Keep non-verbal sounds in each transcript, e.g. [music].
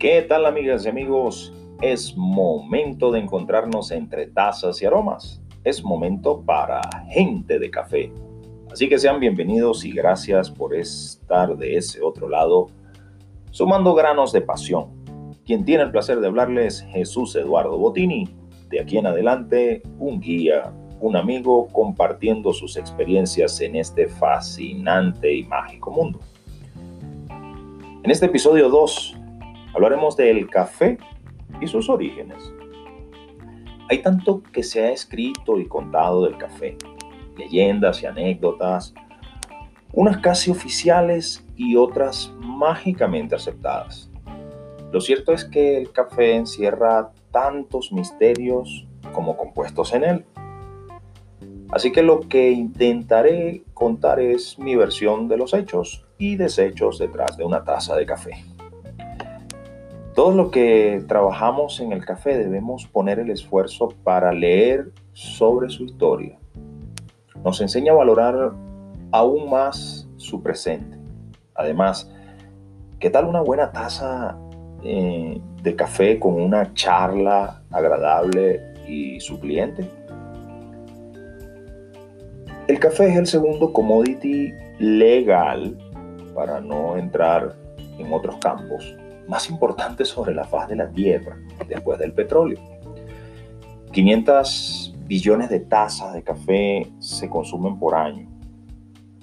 ¿Qué tal amigas y amigos? Es momento de encontrarnos entre tazas y aromas. Es momento para gente de café. Así que sean bienvenidos y gracias por estar de ese otro lado, sumando granos de pasión. Quien tiene el placer de hablarles es Jesús Eduardo Botini. De aquí en adelante, un guía, un amigo compartiendo sus experiencias en este fascinante y mágico mundo. En este episodio 2 hablaremos del café y sus orígenes. Hay tanto que se ha escrito y contado del café, leyendas y anécdotas, unas casi oficiales y otras mágicamente aceptadas. Lo cierto es que el café encierra tantos misterios como compuestos en él. Así que lo que intentaré contar es mi versión de los hechos y desechos detrás de una taza de café. Todo lo que trabajamos en el café debemos poner el esfuerzo para leer sobre su historia. Nos enseña a valorar aún más su presente. Además, ¿qué tal una buena taza eh, de café con una charla agradable y su cliente? El café es el segundo commodity legal, para no entrar en otros campos, más importante sobre la faz de la Tierra después del petróleo. 500 billones de tazas de café se consumen por año.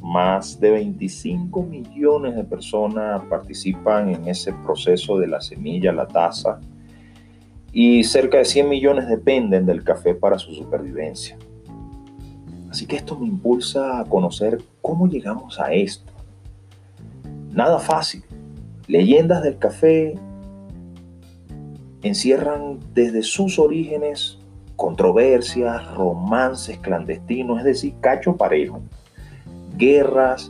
Más de 25 millones de personas participan en ese proceso de la semilla la taza y cerca de 100 millones dependen del café para su supervivencia. Así que esto me impulsa a conocer cómo llegamos a esto. Nada fácil. Leyendas del café encierran desde sus orígenes controversias, romances clandestinos, es decir, cacho parejo, guerras,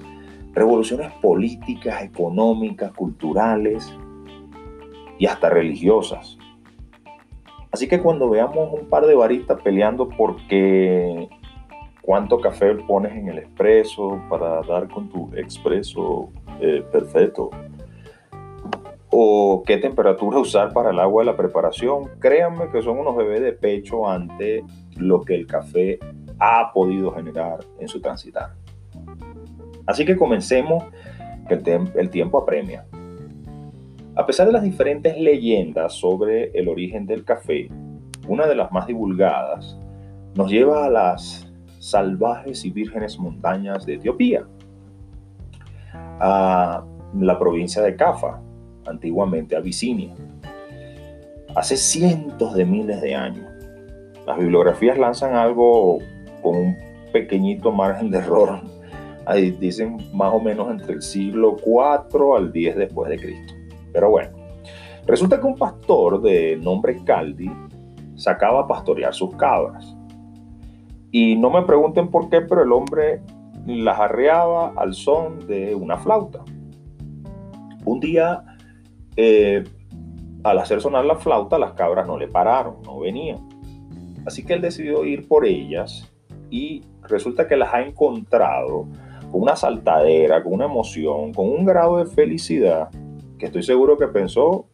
revoluciones políticas, económicas, culturales y hasta religiosas. Así que cuando veamos un par de baristas peleando porque cuánto café pones en el expreso para dar con tu expreso eh, perfecto o qué temperatura usar para el agua de la preparación, créanme que son unos bebés de pecho ante lo que el café ha podido generar en su transitar. Así que comencemos, que el, el tiempo apremia. A pesar de las diferentes leyendas sobre el origen del café, una de las más divulgadas nos lleva a las salvajes y vírgenes montañas de Etiopía, a la provincia de Cafa, antiguamente Abisinia, hace cientos de miles de años. Las bibliografías lanzan algo con un pequeñito margen de error. Ahí dicen más o menos entre el siglo 4 al 10 después de Cristo. Pero bueno, resulta que un pastor de nombre Caldi sacaba a pastorear sus cabras y no me pregunten por qué, pero el hombre las arreaba al son de una flauta. Un día, eh, al hacer sonar la flauta, las cabras no le pararon, no venían. Así que él decidió ir por ellas y resulta que las ha encontrado con una saltadera, con una emoción, con un grado de felicidad que estoy seguro que pensó,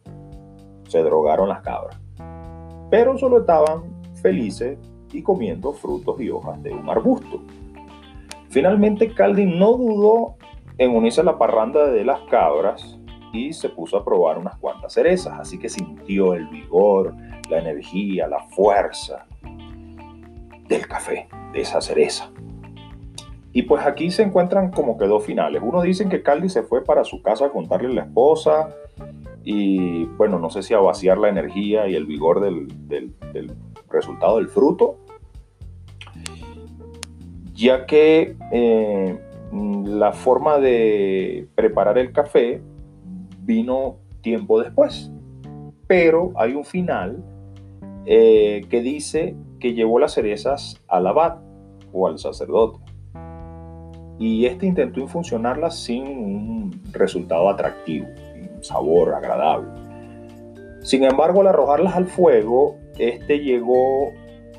se drogaron las cabras. Pero solo estaban felices y comiendo frutos y hojas de un arbusto. Finalmente Caldi no dudó en unirse a la parranda de las cabras y se puso a probar unas cuantas cerezas, así que sintió el vigor, la energía, la fuerza del café, de esa cereza. Y pues aquí se encuentran como que dos finales. Uno dicen que Caldi se fue para su casa a contarle a la esposa y bueno, no sé si a vaciar la energía y el vigor del, del resultado del fruto ya que eh, la forma de preparar el café vino tiempo después. Pero hay un final eh, que dice que llevó las cerezas al abad o al sacerdote. Y este intentó infuncionarlas sin un resultado atractivo, un sabor agradable. Sin embargo, al arrojarlas al fuego, este llegó,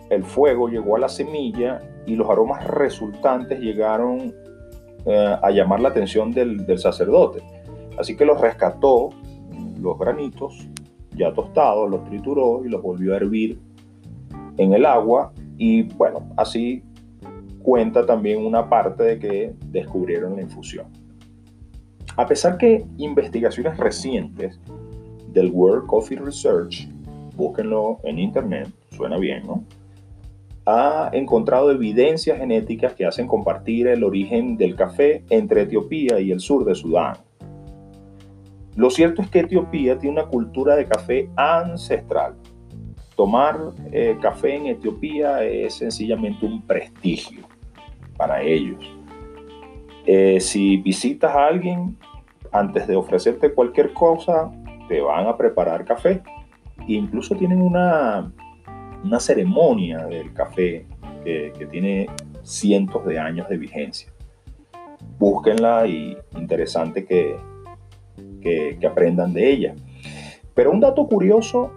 el fuego llegó a la semilla y los aromas resultantes llegaron eh, a llamar la atención del, sacerdote. Así que los rescató, los granitos, ya tostados, los trituró y los volvió a hervir en el agua y bueno, así cuenta también una parte de que descubrieron la infusión. A pesar que investigaciones recientes del World Coffee Research, búsquenlo en internet, suena bien, ¿no? Ha encontrado evidencias genéticas que hacen compartir el origen del café entre Etiopía y el sur de Sudán. Lo cierto es que Etiopía tiene una cultura de café ancestral. Tomar eh, café en Etiopía es sencillamente un prestigio para ellos. Eh, si visitas a alguien, antes de ofrecerte cualquier cosa, te van a preparar café. Incluso tienen una, una ceremonia del café que, que tiene cientos de años de vigencia. Búsquenla y interesante que, que, aprendan de ella. Pero un dato curioso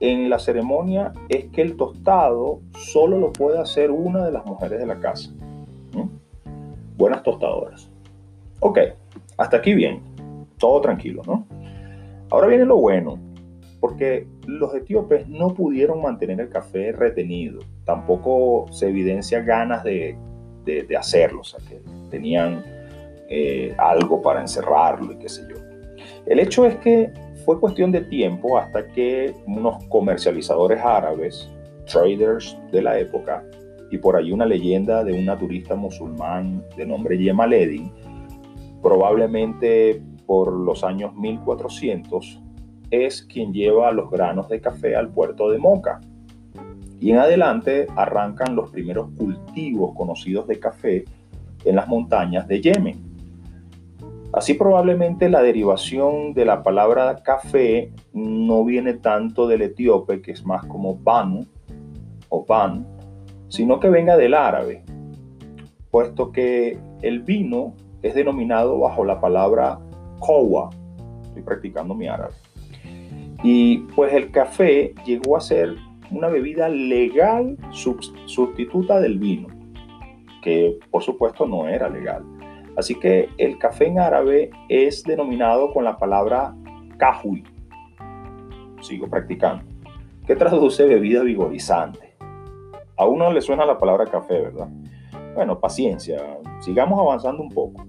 en la ceremonia es que el tostado solo lo puede hacer una de las mujeres de la casa. Buenas tostadoras. Ok, hasta aquí bien. Todo tranquilo, ¿no? Ahora viene lo bueno, porque los etíopes no pudieron mantener el café retenido. Tampoco se evidencia ganas de, de, hacerlo, o sea, que tenían eh, algo para encerrarlo y qué sé yo. El hecho es que fue cuestión de tiempo hasta que unos comercializadores árabes, traders de la época, y por ahí una leyenda de un naturista musulmán de nombre Yemaledin, probablemente por los años 1400, es quien lleva los granos de café al puerto de Moca. Y en adelante arrancan los primeros cultivos conocidos de café en las montañas de Yemen. Así probablemente la derivación de la palabra café no viene tanto del etíope, que es más como ban o ban, sino que venga del árabe, puesto que el vino es denominado bajo la palabra kowa. Estoy practicando mi árabe. Y pues el café llegó a ser una bebida legal sustituta del vino, que por supuesto no era legal. Así que el café en árabe es denominado con la palabra kahwi. Sigo practicando. ¿Qué traduce bebida vigorizante. A uno le suena la palabra café, ¿verdad? Bueno, paciencia. Sigamos avanzando un poco.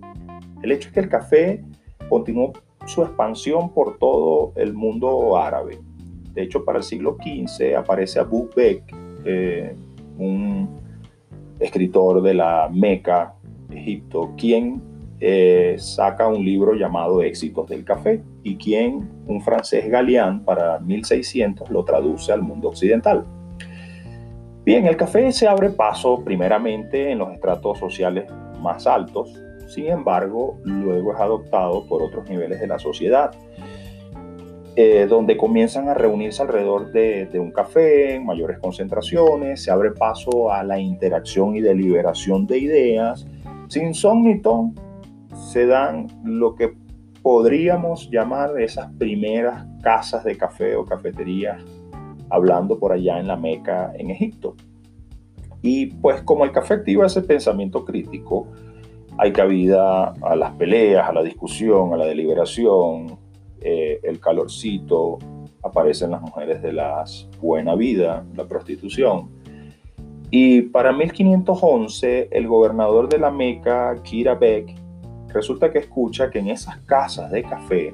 El hecho es que el café continuó su expansión por todo el mundo árabe. De hecho, para el siglo XV aparece Abu Bek, eh, un escritor de la Meca, Egipto, quien eh, saca un libro llamado Éxitos del Café y quien, un francés Galián, para 1600 lo traduce al mundo occidental. Bien, el café se abre paso primeramente en los estratos sociales más altos, sin embargo, luego es adoptado por otros niveles de la sociedad, eh, donde comienzan a reunirse alrededor de, de, un café en mayores concentraciones, se abre paso a la interacción y deliberación de ideas, sin son se dan lo que podríamos llamar esas primeras casas de café o cafeterías, hablando por allá en la Meca, en Egipto. Y pues como el café activa ese pensamiento crítico, hay cabida a las peleas, a la discusión, a la deliberación, eh, el calorcito, aparecen las mujeres de la buena vida, la prostitución, y para 1511, el gobernador de la Meca, Kira Beck, resulta que escucha que en esas casas de café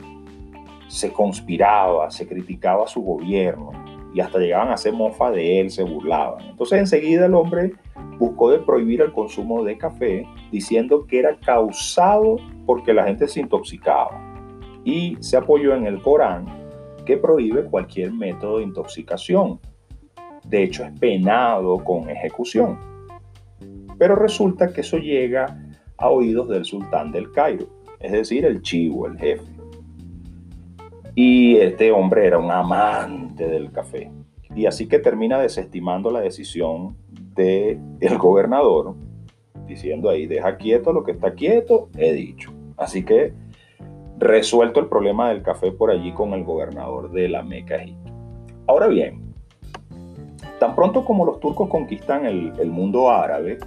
se conspiraba, se criticaba a su gobierno y hasta llegaban a hacer mofa de él, se burlaban. Entonces enseguida el hombre buscó de prohibir el consumo de café diciendo que era causado porque la gente se intoxicaba y se apoyó en el Corán que prohíbe cualquier método de intoxicación de hecho es penado con ejecución. Pero resulta que eso llega a oídos del sultán del Cairo, es decir, el chivo, el jefe. Y este hombre era un amante del café. Y así que termina desestimando la decisión del el gobernador, diciendo ahí, deja quieto lo que está quieto, he dicho. Así que resuelto el problema del café por allí con el gobernador de la Meca. Ahora bien, Tan pronto como los turcos conquistan el, mundo árabe,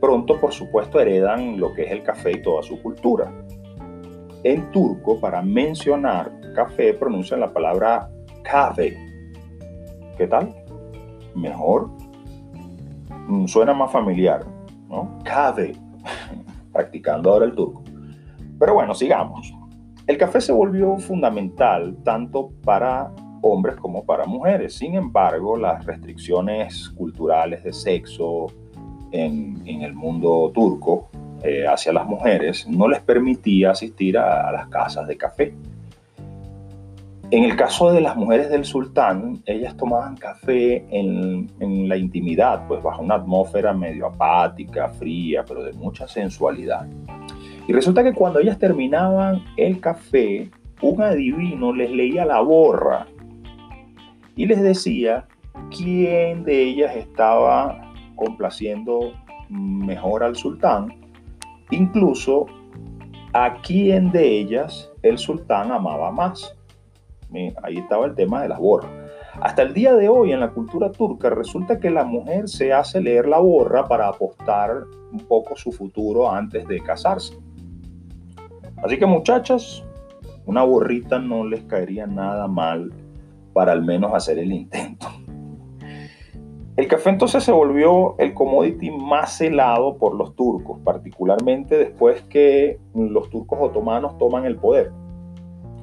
pronto por supuesto heredan lo que es el café y toda su cultura. En turco, para mencionar café, pronuncian la palabra café. ¿Qué tal? Mejor. Mm, suena más familiar, ¿no? Café. [laughs] Practicando ahora el turco. Pero bueno, sigamos. El café se volvió fundamental tanto para hombres como para mujeres. Sin embargo, las restricciones culturales de sexo en, el mundo turco eh, hacia las mujeres no les permitía asistir a, las casas de café. En el caso de las mujeres del sultán, ellas tomaban café en, en, la intimidad, pues bajo una atmósfera medio apática, fría, pero de mucha sensualidad. Y resulta que cuando ellas terminaban el café, un adivino les leía la borra y les decía quién de ellas estaba complaciendo mejor al sultán, incluso a quién de ellas el sultán amaba más. Ahí estaba el tema de las borras. Hasta el día de hoy en la cultura turca resulta que la mujer se hace leer la borra para apostar un poco su futuro antes de casarse. Así que muchachas, una borrita no les caería nada mal para al menos hacer el intento. El café entonces se volvió el commodity más helado por los turcos, particularmente después que los turcos otomanos toman el poder.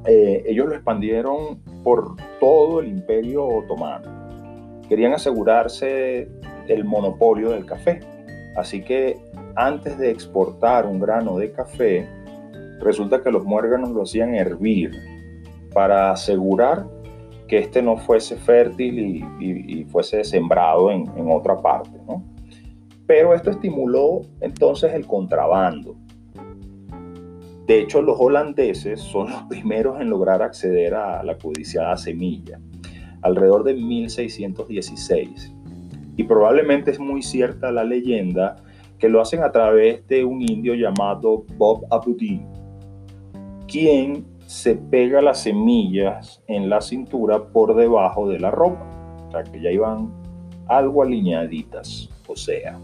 Eh, ellos lo expandieron por todo el imperio otomano. Querían asegurarse el monopolio del café. Así que antes de exportar un grano de café, resulta que los muérganos lo hacían hervir para asegurar que este no fuese fértil y, fuese sembrado en, otra parte. Pero esto estimuló entonces el contrabando. De hecho, los holandeses son los primeros en lograr acceder a la codiciada semilla, alrededor de 1616. Y probablemente es muy cierta la leyenda que lo hacen a través de un indio llamado Bob Abudin, quien se pega las semillas en la cintura por debajo de la ropa. O sea que ya iban algo alineaditas. O sea,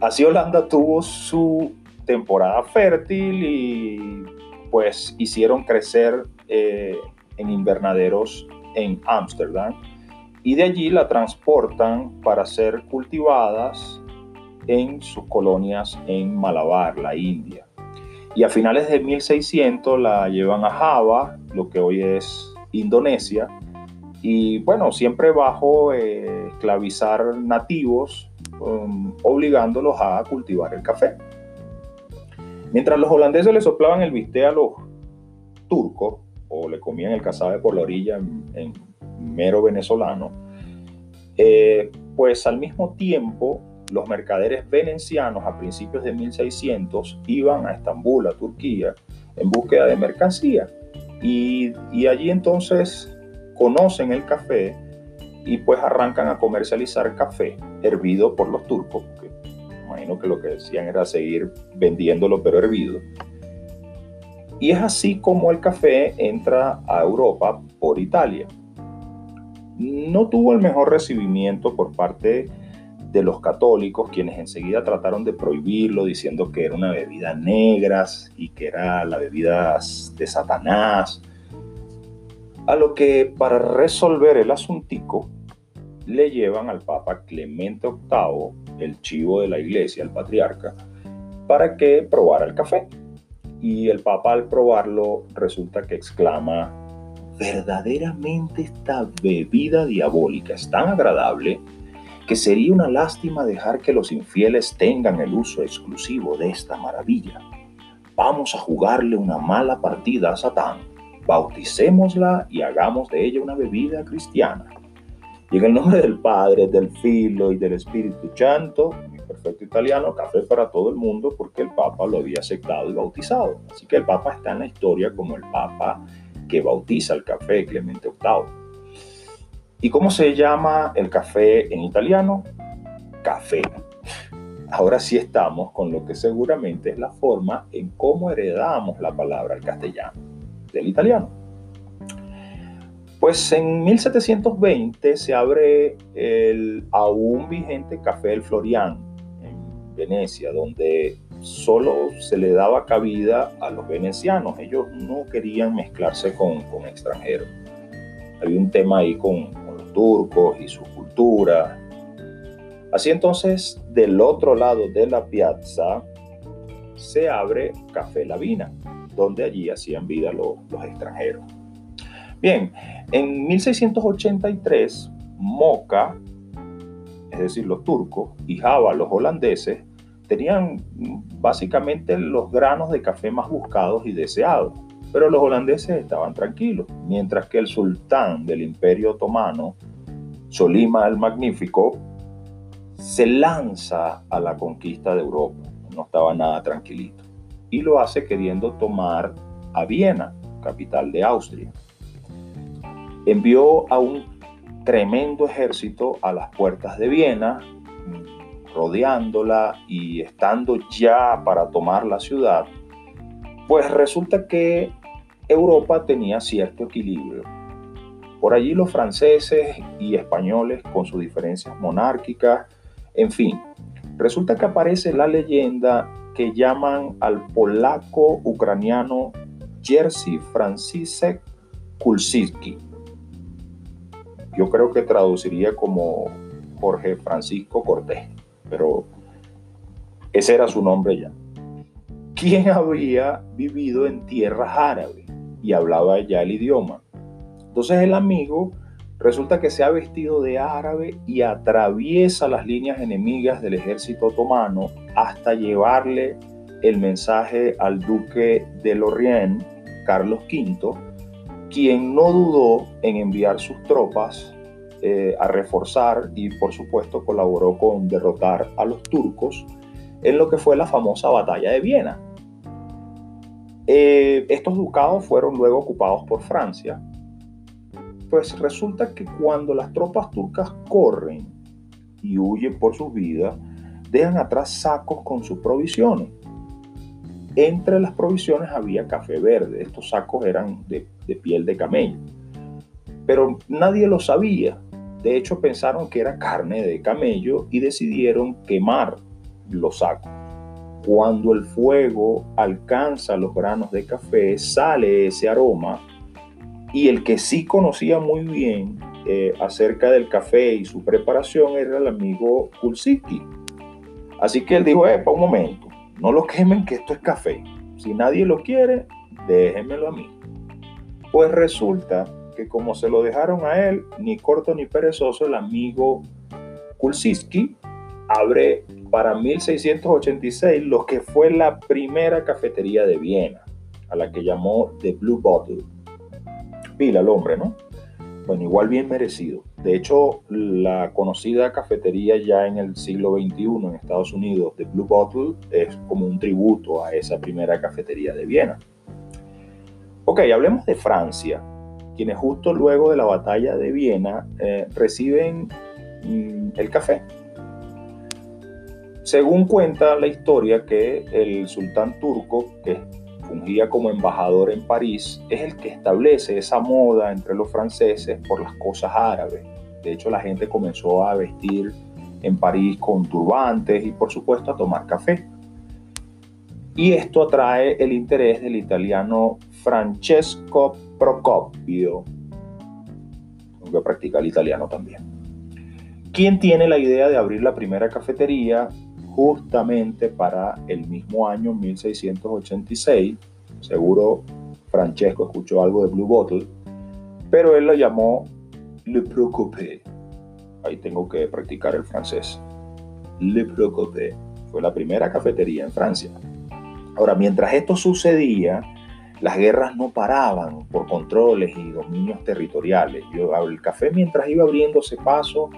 así Holanda tuvo su temporada fértil y pues hicieron crecer eh, en invernaderos en Ámsterdam y de allí la transportan para ser cultivadas en sus colonias en Malabar, la India. Y a finales de 1600 la llevan a Java, lo que hoy es Indonesia, y bueno, siempre bajo eh, esclavizar nativos, um, obligándolos a cultivar el café. Mientras los holandeses le soplaban el bistec a los turcos, o le comían el cazabe por la orilla en, mero venezolano, eh, pues al mismo tiempo los mercaderes venecianos a principios de 1600 iban a Estambul, a Turquía, en búsqueda de mercancía. Y, allí entonces conocen el café y pues arrancan a comercializar café hervido por los turcos, porque imagino que lo que decían era seguir vendiéndolo pero hervido. Y es así como el café entra a Europa por Italia. No tuvo el mejor recibimiento por parte de los católicos, quienes enseguida trataron de prohibirlo, diciendo que era una bebida negra y que era la bebida de Satanás. A lo que para resolver el asuntico le llevan al Papa Clemente VIII, el chivo de la iglesia, el patriarca, para que probara el café. Y el Papa al probarlo resulta que exclama, verdaderamente esta bebida diabólica es tan agradable que sería una lástima dejar que los infieles tengan el uso exclusivo de esta maravilla. Vamos a jugarle una mala partida a Satán, bauticémosla y hagamos de ella una bebida cristiana. Y en el nombre del Padre, del Filo y del Espíritu Santo, mi perfecto italiano, café para todo el mundo, porque el Papa lo había aceptado y bautizado. Así que el Papa está en la historia como el Papa que bautiza el café, Clemente VIII. ¿Y cómo se llama el café en italiano? Café. Ahora sí estamos con lo que seguramente es la forma en cómo heredamos la palabra al castellano del italiano. Pues en 1720 se abre el aún vigente Café del Florian en Venecia, donde solo se le daba cabida a los venecianos. Ellos no querían mezclarse con, con extranjeros. Había un tema ahí con, turcos y su cultura. Así entonces, del otro lado de la piazza se abre Café La Vina, donde allí hacían vida los, los extranjeros. Bien, en 1683, Moca, es decir, los turcos, y Java, los holandeses, tenían básicamente los granos de café más buscados y deseados. Pero los holandeses estaban tranquilos, mientras que el sultán del Imperio Otomano, Solima el Magnífico, se lanza a la conquista de Europa. No estaba nada tranquilito. Y lo hace queriendo tomar a Viena, capital de Austria. Envió a un tremendo ejército a las puertas de Viena, rodeándola y estando ya para tomar la ciudad, pues resulta que Europa tenía cierto equilibrio. Por allí los franceses y españoles con sus diferencias monárquicas, en fin, resulta que aparece la leyenda que llaman al polaco ucraniano Jerzy Franciszek Kulczycki. Yo creo que traduciría como Jorge Francisco Cortés, pero ese era su nombre ya. Quien había vivido en tierras árabes y hablaba ya el idioma. Entonces el amigo resulta que se ha vestido de árabe y atraviesa las líneas enemigas del ejército otomano hasta llevarle el mensaje al duque de Lorient, Carlos V, quien no dudó en enviar sus tropas eh, a reforzar y por supuesto colaboró con derrotar a los turcos en lo que fue la famosa batalla de Viena. Eh, estos ducados fueron luego ocupados por Francia pues resulta que cuando las tropas turcas corren y huyen por sus vidas, dejan atrás sacos con sus provisiones. Entre las provisiones había café verde. Estos sacos eran de, de piel de camello. Pero nadie lo sabía. De hecho, pensaron que era carne de camello y decidieron quemar los sacos. Cuando el fuego alcanza los granos de café, sale ese aroma y el que sí conocía muy bien eh, acerca del café y su preparación era el amigo Kulsiki. Así que él dijo, para un momento, no lo quemen que esto es café. Si nadie lo quiere, déjenmelo a mí. Pues resulta que como se lo dejaron a él, ni corto ni perezoso, el amigo Kulsiski abre para 1686 lo que fue la primera cafetería de Viena, a la que llamó The Blue Bottle pila al hombre, ¿no? Bueno, igual bien merecido. De hecho, la conocida cafetería ya en el siglo XXI en Estados Unidos de Blue Bottle es como un tributo a esa primera cafetería de Viena. Ok, hablemos de Francia, quienes justo luego de la batalla de Viena eh, reciben mm, el café. Según cuenta la historia que el sultán turco, que fungía como embajador en París, es el que establece esa moda entre los franceses por las cosas árabes. De hecho, la gente comenzó a vestir en París con turbantes y por supuesto a tomar café. Y esto atrae el interés del italiano Francesco Procopio, que practica el italiano también. ¿Quién tiene la idea de abrir la primera cafetería justamente para el mismo año 1686. Seguro Francesco escuchó algo de Blue Bottle, pero él lo llamó Le Préoccupé. Ahí tengo que practicar el francés. Le Préoccupé fue la primera cafetería en Francia. Ahora, mientras esto sucedía, las guerras no paraban por controles y dominios territoriales. Yo, el café mientras iba abriéndose paso,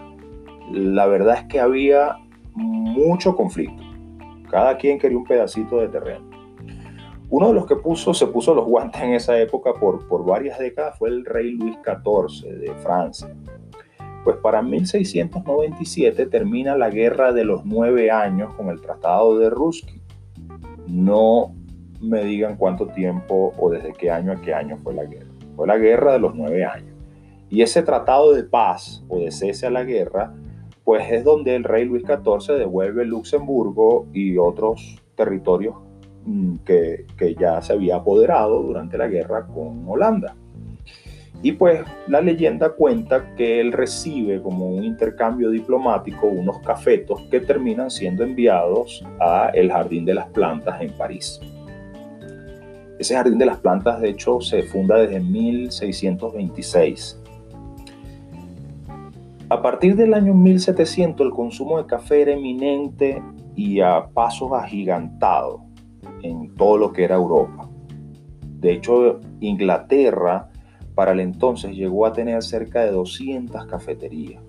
la verdad es que había mucho conflicto. Cada quien quería un pedacito de terreno. Uno de los que puso, se puso los guantes en esa época por, por varias décadas fue el rey Luis XIV de Francia. Pues para 1697 termina la guerra de los nueve años con el Tratado de Ruski. No me digan cuánto tiempo o desde qué año a qué año fue la guerra. Fue la guerra de los nueve años. Y ese tratado de paz o de cese a la guerra pues es donde el rey Luis XIV devuelve Luxemburgo y otros territorios mm, que, ya se había apoderado durante la guerra con Holanda. Y pues la leyenda cuenta que él recibe como un intercambio diplomático unos cafetos que terminan siendo enviados a el Jardín de las Plantas en París. Ese Jardín de las Plantas de hecho se funda desde 1626. A partir del año 1700 el consumo de café era eminente y a pasos agigantados en todo lo que era Europa. De hecho, Inglaterra para el entonces llegó a tener cerca de 200 cafeterías.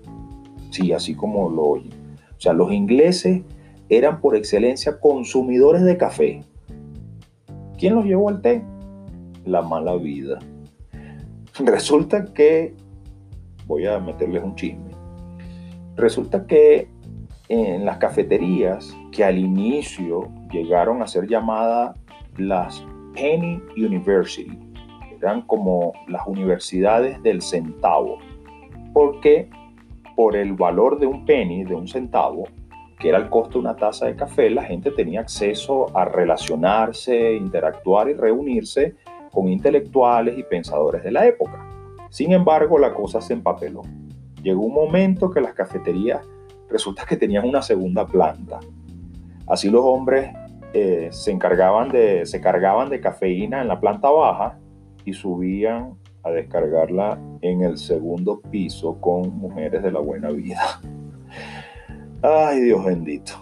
Sí, así como lo oyen. O sea, los ingleses eran por excelencia consumidores de café. ¿Quién los llevó al té? La mala vida. [laughs] Resulta que, voy a meterles un chisme, resulta que en las cafeterías que al inicio llegaron a ser llamadas las Penny University, eran como las universidades del centavo, porque por el valor de un penny, de un centavo, que era el costo de una taza de café, la gente tenía acceso a relacionarse, interactuar y reunirse con intelectuales y pensadores de la época. Sin embargo, la cosa se empapeló. Llegó un momento que las cafeterías resulta que tenían una segunda planta. Así los hombres eh, se encargaban de, se cargaban de cafeína en la planta baja y subían a descargarla en el segundo piso con mujeres de la buena vida. Ay, Dios bendito.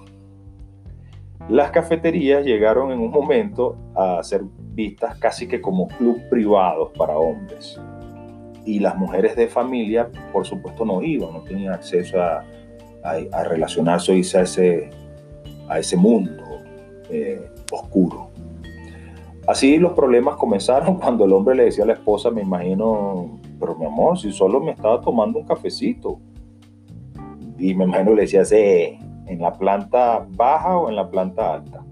Las cafeterías llegaron en un momento a ser vistas casi que como club privados para hombres. Y las mujeres de familia, por supuesto, no iban, no tenían acceso a, relacionarse o irse a ese, a ese mundo eh, oscuro. Así los problemas comenzaron [laughs] cuando el hombre le decía a la esposa, me imagino, pero mi amor, si solo me estaba tomando un cafecito. Y me imagino le decía, ¿sí, ¿en la planta baja o en la planta alta?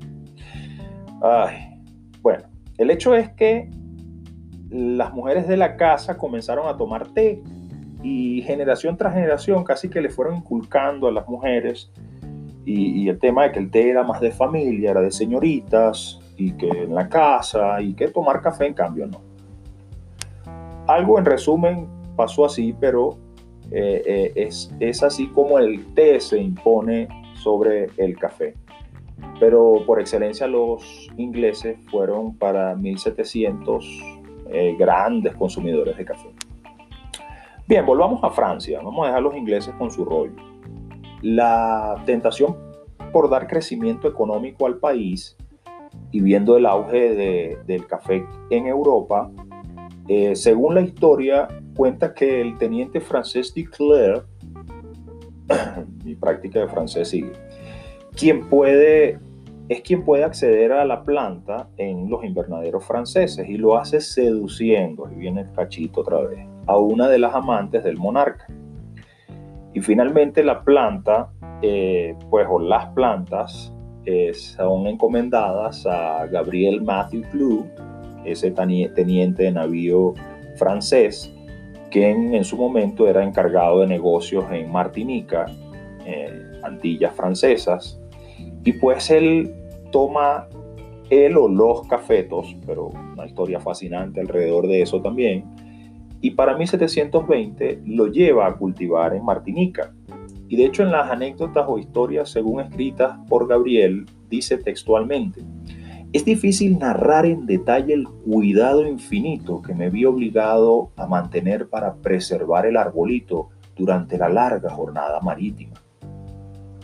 Ay, bueno, el hecho es que las mujeres de la casa comenzaron a tomar té y generación tras generación casi que le fueron inculcando a las mujeres y, el tema de que el té era más de familia, era de señoritas, y que en la casa y que tomar café en cambio no. Algo en resumen pasó así, pero eh, eh, es, es así como el té se impone sobre el café. Pero por excelencia los ingleses fueron para 1700 eh, grandes consumidores de café. Bien, volvamos a Francia. Vamos a dejar a los ingleses con su rollo. La tentación por dar crecimiento económico al país y viendo el auge del café en Europa, eh, según la historia, cuenta que el teniente francés de Claire, [coughs] mi práctica de francés sigue, quien puede, es quien puede acceder a la planta en los invernaderos franceses y lo hace seduciendo, y viene el cachito otra vez, a una de las amantes del monarca. Y finalmente la planta, eh, pues o las plantas, son encomendadas a Gabriel Matthew Clou, ese teniente de navío francés, quien en su momento era encargado de negocios en Martinica, Antillas francesas, y pues él toma él o los cafetos, pero una historia fascinante alrededor de eso también, y para 1720 lo lleva a cultivar en Martinica. Y de hecho en las anécdotas o historias, según escritas por Gabriel, dice textualmente, es difícil narrar en detalle el cuidado infinito que me vi obligado a mantener para preservar el arbolito durante la larga jornada marítima.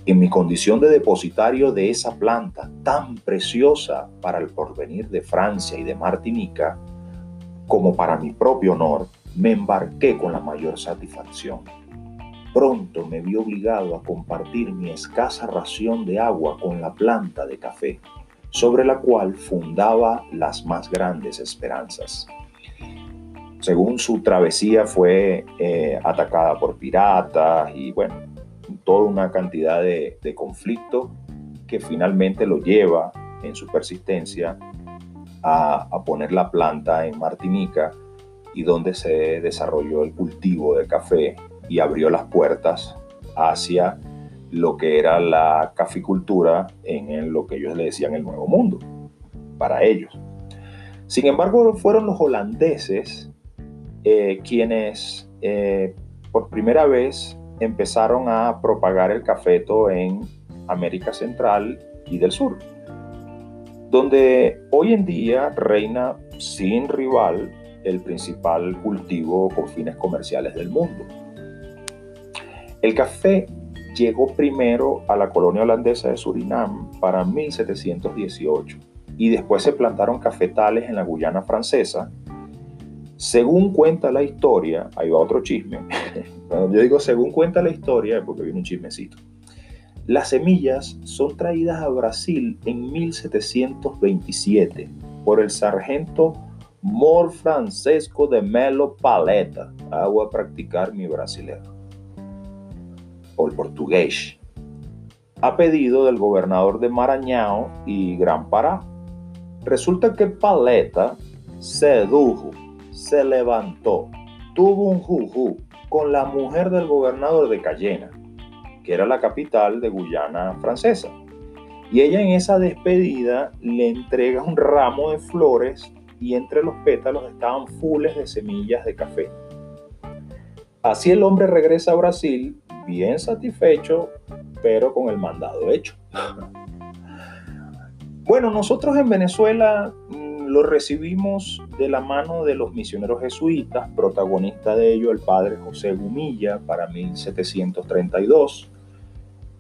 En mi condición de depositario de esa planta tan preciosa para el porvenir de Francia y de Martinica, como para mi propio honor, me embarqué con la mayor satisfacción pronto me vi obligado a compartir mi escasa ración de agua con la planta de café, sobre la cual fundaba las más grandes esperanzas. Según su travesía fue eh, atacada por piratas y bueno, toda una cantidad de, de conflictos que finalmente lo lleva en su persistencia a, a poner la planta en Martinica y donde se desarrolló el cultivo de café y abrió las puertas hacia lo que era la caficultura en lo que ellos le decían el Nuevo Mundo, para ellos. Sin embargo, fueron los holandeses eh, quienes eh, por primera vez empezaron a propagar el cafeto en América Central y del Sur, donde hoy en día reina sin rival el principal cultivo con fines comerciales del mundo. El café llegó primero a la colonia holandesa de Surinam para 1718 y después se plantaron cafetales en la Guyana francesa. Según cuenta la historia, ahí va otro chisme. [laughs] Yo digo según cuenta la historia, es porque viene un chismecito. Las semillas son traídas a Brasil en 1727 por el sargento Mor Francesco de Melo Paleta. Hago a practicar mi brasileño. O el portugués. A pedido del gobernador de Maranhão y Gran Pará. Resulta que Paleta sedujo, se levantó, tuvo un juju con la mujer del gobernador de Cayena, que era la capital de Guyana francesa. Y ella en esa despedida le entrega un ramo de flores y entre los pétalos estaban fules de semillas de café. Así el hombre regresa a Brasil bien satisfecho, pero con el mandado hecho. [laughs] Bueno, nosotros en Venezuela mm, lo recibimos de la mano de los misioneros jesuitas, protagonista de ello el padre José Gumilla para 1732.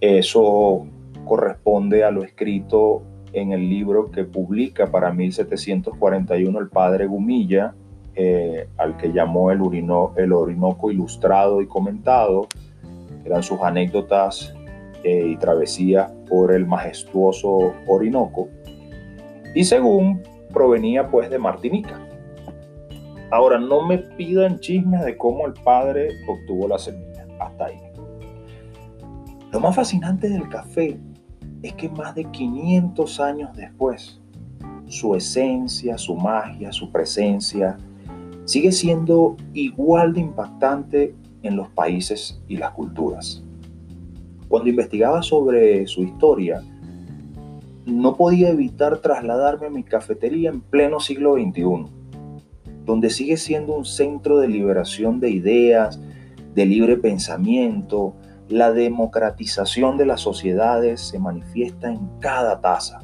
Eso corresponde a lo escrito en el libro que publica para 1741 el padre Gumilla, eh, al que llamó el, el Orinoco Ilustrado y Comentado. Eran sus anécdotas eh, y travesías por el majestuoso Orinoco. Y según provenía pues de Martinica. Ahora, no me pidan chismes de cómo el padre obtuvo la semilla. Hasta ahí. Lo más fascinante del café es que más de 500 años después, su esencia, su magia, su presencia, sigue siendo igual de impactante en los países y las culturas. Cuando investigaba sobre su historia, no podía evitar trasladarme a mi cafetería en pleno siglo XXI, donde sigue siendo un centro de liberación de ideas, de libre pensamiento, la democratización de las sociedades se manifiesta en cada taza.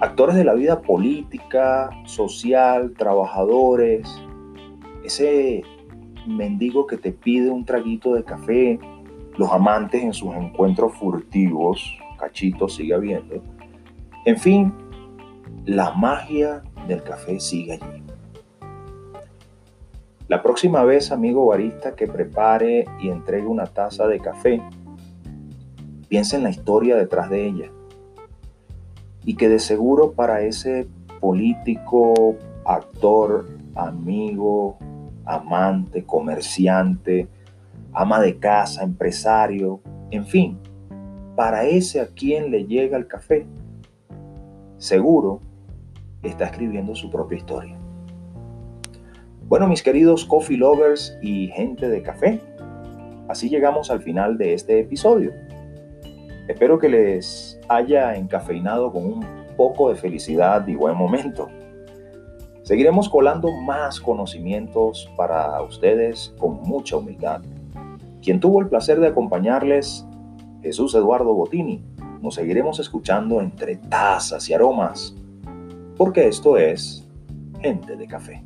Actores de la vida política, social, trabajadores, ese mendigo que te pide un traguito de café, los amantes en sus encuentros furtivos, cachitos sigue habiendo. En fin, la magia del café sigue allí. La próxima vez, amigo barista, que prepare y entregue una taza de café, piensa en la historia detrás de ella. Y que de seguro para ese político, actor, amigo, amante, comerciante, ama de casa, empresario, en fin, para ese a quien le llega el café, seguro está escribiendo su propia historia. Bueno, mis queridos coffee lovers y gente de café, así llegamos al final de este episodio. Espero que les haya encafeinado con un poco de felicidad y buen momento. Seguiremos colando más conocimientos para ustedes con mucha humildad. Quien tuvo el placer de acompañarles, Jesús Eduardo Botini. Nos seguiremos escuchando entre tazas y aromas, porque esto es gente de café.